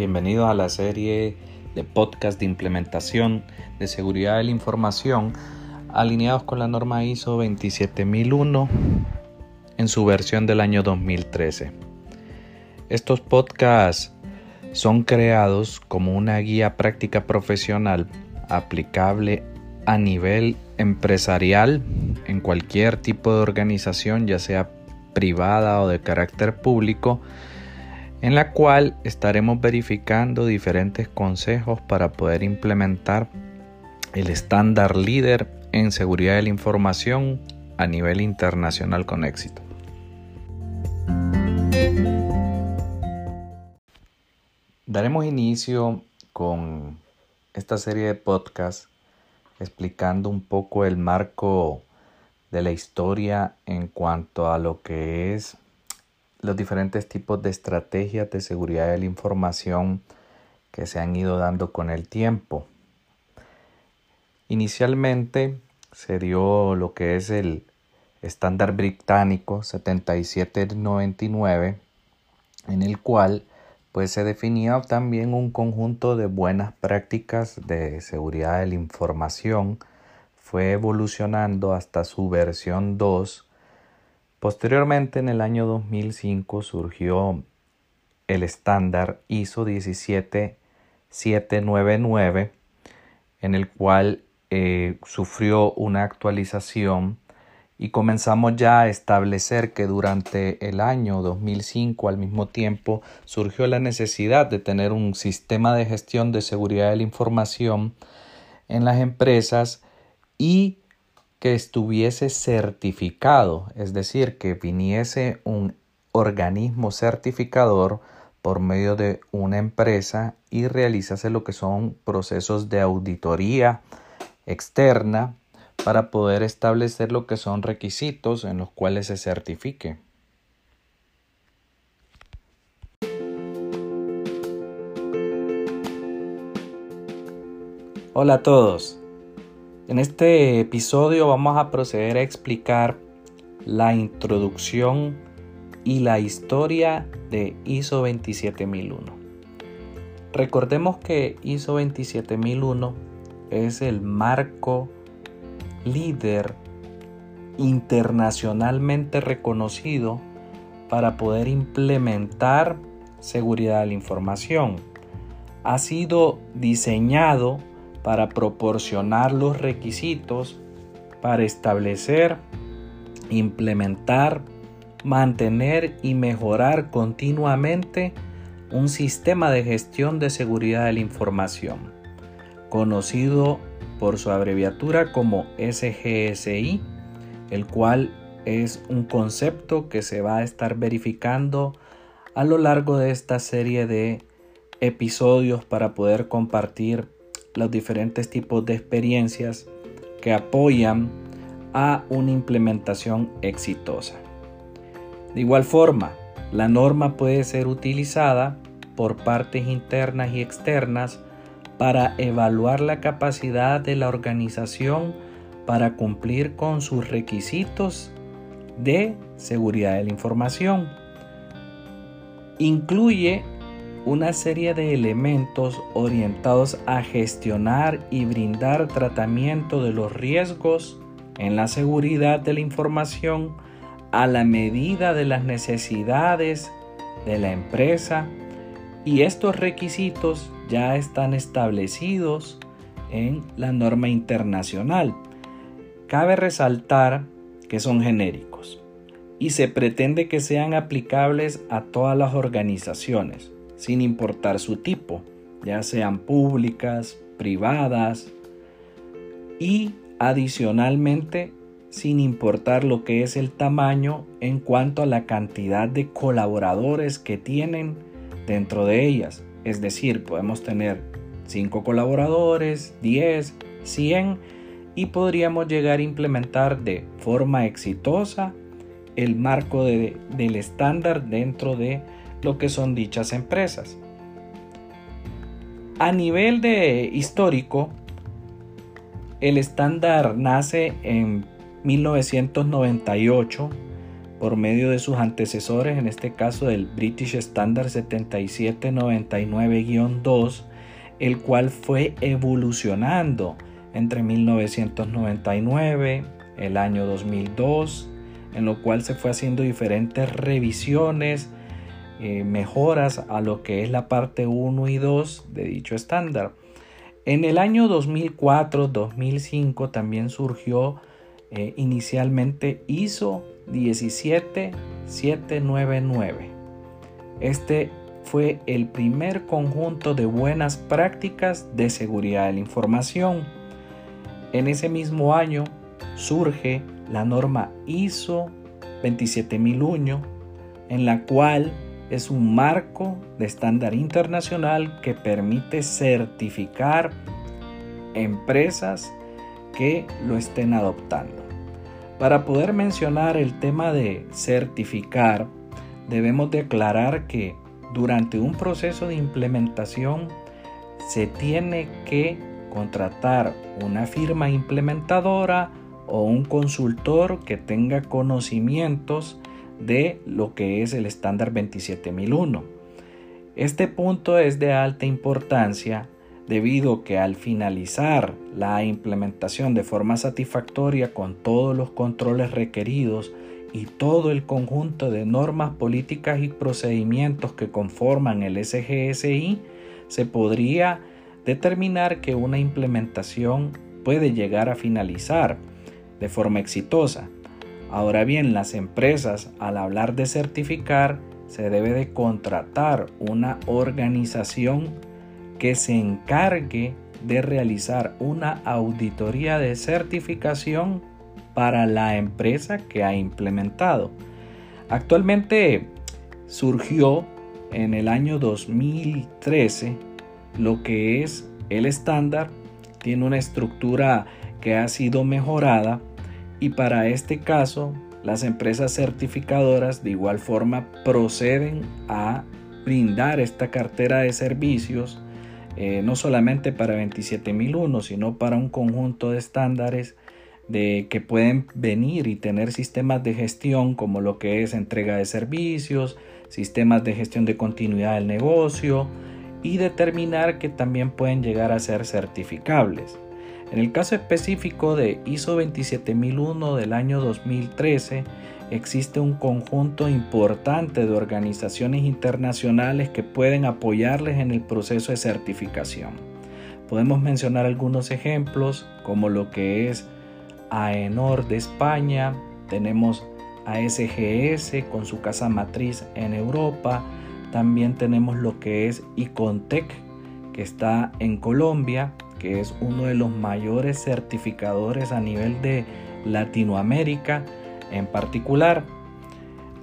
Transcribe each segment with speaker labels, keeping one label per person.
Speaker 1: Bienvenidos a la serie de podcast de implementación de seguridad de la información alineados con la norma ISO 27001 en su versión del año 2013. Estos podcasts son creados como una guía práctica profesional aplicable a nivel empresarial en cualquier tipo de organización, ya sea privada o de carácter público, en la cual estaremos verificando diferentes consejos para poder implementar el estándar líder en seguridad de la información a nivel internacional con éxito. Daremos inicio con esta serie de podcasts explicando un poco el marco de la historia en cuanto a lo que es los diferentes tipos de estrategias de seguridad de la información que se han ido dando con el tiempo. Inicialmente se dio lo que es el estándar británico 7799 en el cual pues se definía también un conjunto de buenas prácticas de seguridad de la información fue evolucionando hasta su versión 2 Posteriormente, en el año 2005, surgió el estándar ISO 17799, en el cual eh, sufrió una actualización y comenzamos ya a establecer que durante el año 2005 al mismo tiempo surgió la necesidad de tener un sistema de gestión de seguridad de la información en las empresas y que estuviese certificado, es decir, que viniese un organismo certificador por medio de una empresa y realizase lo que son procesos de auditoría externa para poder establecer lo que son requisitos en los cuales se certifique. Hola a todos. En este episodio vamos a proceder a explicar la introducción y la historia de ISO 27001. Recordemos que ISO 27001 es el marco líder internacionalmente reconocido para poder implementar seguridad de la información. Ha sido diseñado para proporcionar los requisitos para establecer, implementar, mantener y mejorar continuamente un sistema de gestión de seguridad de la información, conocido por su abreviatura como SGSI, el cual es un concepto que se va a estar verificando a lo largo de esta serie de episodios para poder compartir los diferentes tipos de experiencias que apoyan a una implementación exitosa. De igual forma, la norma puede ser utilizada por partes internas y externas para evaluar la capacidad de la organización para cumplir con sus requisitos de seguridad de la información. Incluye una serie de elementos orientados a gestionar y brindar tratamiento de los riesgos en la seguridad de la información a la medida de las necesidades de la empresa y estos requisitos ya están establecidos en la norma internacional. Cabe resaltar que son genéricos y se pretende que sean aplicables a todas las organizaciones sin importar su tipo, ya sean públicas, privadas y adicionalmente sin importar lo que es el tamaño en cuanto a la cantidad de colaboradores que tienen dentro de ellas. Es decir, podemos tener 5 colaboradores, 10, 100 y podríamos llegar a implementar de forma exitosa el marco del estándar dentro de lo que son dichas empresas. A nivel de histórico, el estándar nace en 1998 por medio de sus antecesores, en este caso del British Standard 7799-2, el cual fue evolucionando entre 1999, el año 2002, en lo cual se fue haciendo diferentes revisiones, eh, mejoras a lo que es la parte 1 y 2 de dicho estándar. En el año 2004-2005 también surgió eh, inicialmente ISO 17799. Este fue el primer conjunto de buenas prácticas de seguridad de la información. En ese mismo año surge la norma ISO 27001, en la cual es un marco de estándar internacional que permite certificar empresas que lo estén adoptando. Para poder mencionar el tema de certificar, debemos declarar que durante un proceso de implementación se tiene que contratar una firma implementadora o un consultor que tenga conocimientos de lo que es el estándar 27001. Este punto es de alta importancia debido que al finalizar la implementación de forma satisfactoria con todos los controles requeridos y todo el conjunto de normas políticas y procedimientos que conforman el SGSI, se podría determinar que una implementación puede llegar a finalizar de forma exitosa. Ahora bien, las empresas al hablar de certificar se debe de contratar una organización que se encargue de realizar una auditoría de certificación para la empresa que ha implementado. Actualmente surgió en el año 2013 lo que es el estándar, tiene una estructura que ha sido mejorada y para este caso las empresas certificadoras de igual forma proceden a brindar esta cartera de servicios eh, no solamente para 27001, sino para un conjunto de estándares de que pueden venir y tener sistemas de gestión como lo que es entrega de servicios, sistemas de gestión de continuidad del negocio y determinar que también pueden llegar a ser certificables. En el caso específico de ISO 27001 del año 2013, existe un conjunto importante de organizaciones internacionales que pueden apoyarles en el proceso de certificación. Podemos mencionar algunos ejemplos como lo que es AENOR de España, tenemos ASGS con su casa matriz en Europa, también tenemos lo que es ICONTEC que está en Colombia, que es uno de los mayores certificadores a nivel de Latinoamérica en particular.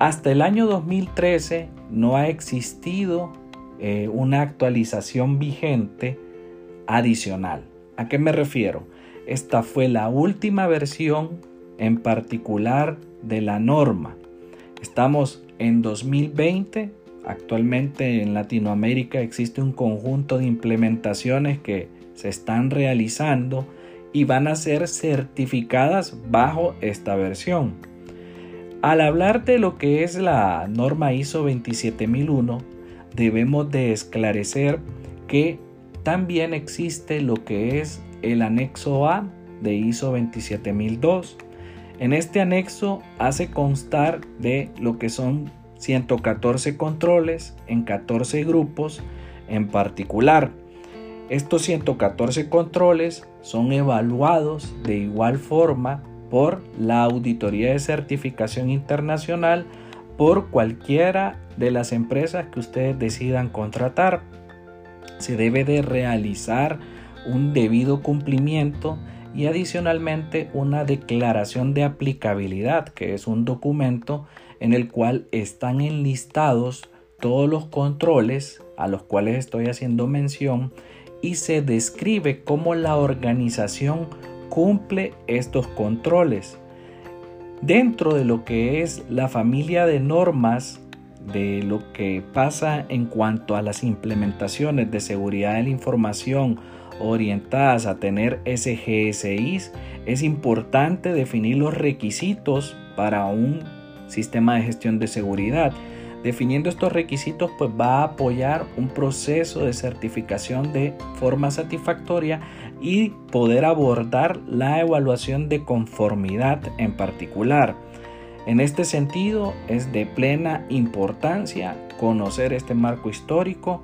Speaker 1: Hasta el año 2013 no ha existido eh, una actualización vigente adicional. ¿A qué me refiero? Esta fue la última versión en particular de la norma. Estamos en 2020. Actualmente en Latinoamérica existe un conjunto de implementaciones que se están realizando y van a ser certificadas bajo esta versión. Al hablar de lo que es la norma ISO 27001, debemos de esclarecer que también existe lo que es el anexo A de ISO 27002. En este anexo hace constar de lo que son 114 controles en 14 grupos en particular. Estos 114 controles son evaluados de igual forma por la Auditoría de Certificación Internacional por cualquiera de las empresas que ustedes decidan contratar. Se debe de realizar un debido cumplimiento y adicionalmente una declaración de aplicabilidad, que es un documento en el cual están enlistados todos los controles a los cuales estoy haciendo mención y se describe cómo la organización cumple estos controles. Dentro de lo que es la familia de normas de lo que pasa en cuanto a las implementaciones de seguridad de la información orientadas a tener SGSIs, es importante definir los requisitos para un sistema de gestión de seguridad. Definiendo estos requisitos pues va a apoyar un proceso de certificación de forma satisfactoria y poder abordar la evaluación de conformidad en particular. En este sentido es de plena importancia conocer este marco histórico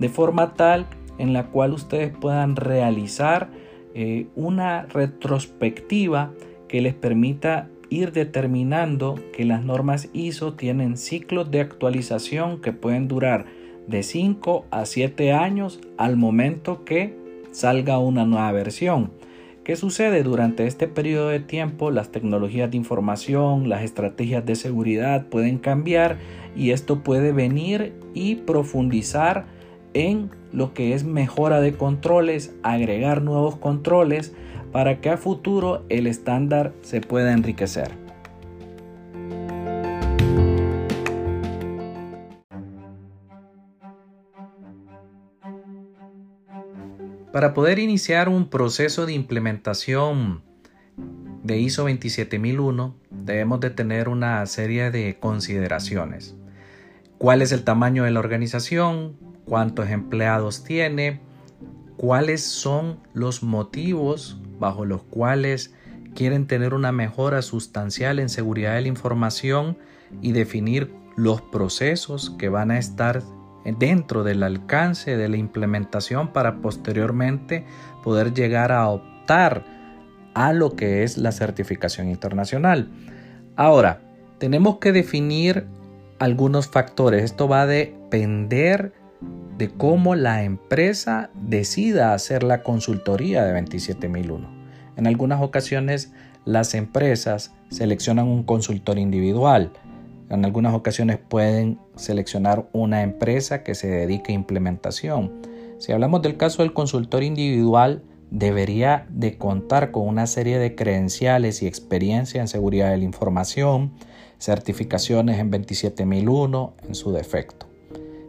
Speaker 1: de forma tal en la cual ustedes puedan realizar eh, una retrospectiva que les permita ir determinando que las normas ISO tienen ciclos de actualización que pueden durar de 5 a 7 años al momento que salga una nueva versión. ¿Qué sucede? Durante este periodo de tiempo las tecnologías de información, las estrategias de seguridad pueden cambiar y esto puede venir y profundizar en lo que es mejora de controles, agregar nuevos controles para que a futuro el estándar se pueda enriquecer. Para poder iniciar un proceso de implementación de ISO 27001 debemos de tener una serie de consideraciones. ¿Cuál es el tamaño de la organización? ¿Cuántos empleados tiene? ¿Cuáles son los motivos bajo los cuales quieren tener una mejora sustancial en seguridad de la información y definir los procesos que van a estar dentro del alcance de la implementación para posteriormente poder llegar a optar a lo que es la certificación internacional. Ahora, tenemos que definir algunos factores. Esto va a depender de cómo la empresa decida hacer la consultoría de 27001. En algunas ocasiones las empresas seleccionan un consultor individual, en algunas ocasiones pueden seleccionar una empresa que se dedique a implementación. Si hablamos del caso del consultor individual, debería de contar con una serie de credenciales y experiencia en seguridad de la información, certificaciones en 27001 en su defecto.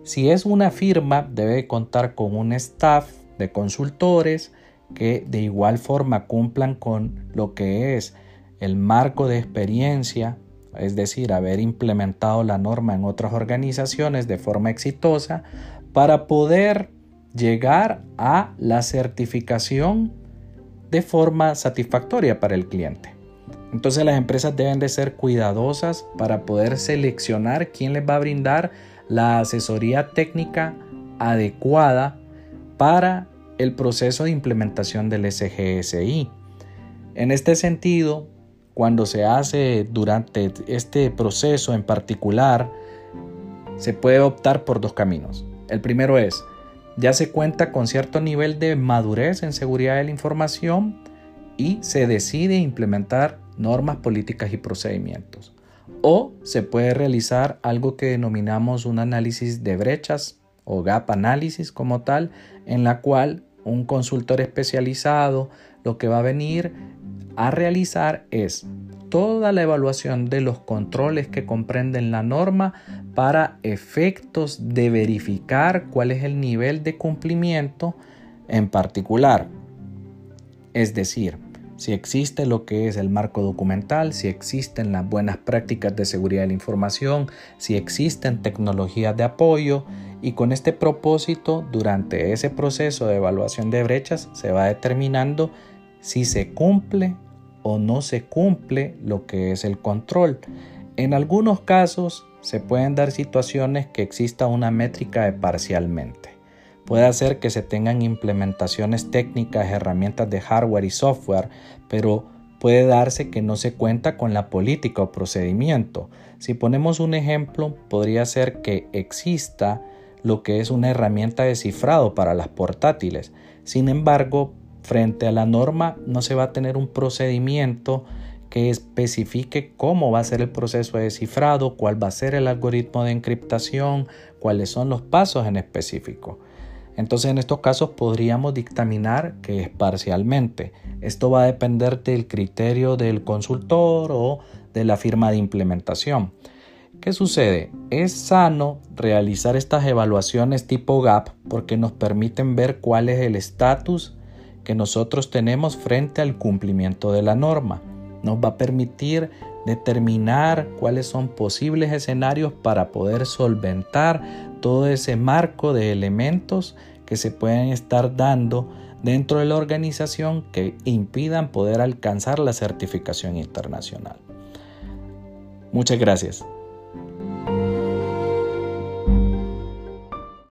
Speaker 1: Si es una firma, debe contar con un staff de consultores que de igual forma cumplan con lo que es el marco de experiencia es decir, haber implementado la norma en otras organizaciones de forma exitosa para poder llegar a la certificación de forma satisfactoria para el cliente. Entonces las empresas deben de ser cuidadosas para poder seleccionar quién les va a brindar la asesoría técnica adecuada para el proceso de implementación del SGSI. En este sentido, cuando se hace durante este proceso en particular, se puede optar por dos caminos. El primero es, ya se cuenta con cierto nivel de madurez en seguridad de la información y se decide implementar normas políticas y procedimientos. O se puede realizar algo que denominamos un análisis de brechas o gap análisis como tal, en la cual un consultor especializado lo que va a venir a realizar es toda la evaluación de los controles que comprenden la norma para efectos de verificar cuál es el nivel de cumplimiento en particular. Es decir, si existe lo que es el marco documental, si existen las buenas prácticas de seguridad de la información, si existen tecnologías de apoyo y con este propósito durante ese proceso de evaluación de brechas se va determinando si se cumple o no se cumple lo que es el control. En algunos casos se pueden dar situaciones que exista una métrica de parcialmente. Puede hacer que se tengan implementaciones técnicas, herramientas de hardware y software, pero puede darse que no se cuenta con la política o procedimiento. Si ponemos un ejemplo, podría ser que exista lo que es una herramienta de cifrado para las portátiles. Sin embargo, frente a la norma no se va a tener un procedimiento que especifique cómo va a ser el proceso de descifrado, cuál va a ser el algoritmo de encriptación, cuáles son los pasos en específico. Entonces en estos casos podríamos dictaminar que es parcialmente. Esto va a depender del criterio del consultor o de la firma de implementación. ¿Qué sucede? Es sano realizar estas evaluaciones tipo GAP porque nos permiten ver cuál es el estatus que nosotros tenemos frente al cumplimiento de la norma. Nos va a permitir determinar cuáles son posibles escenarios para poder solventar todo ese marco de elementos que se pueden estar dando dentro de la organización que impidan poder alcanzar la certificación internacional. Muchas gracias.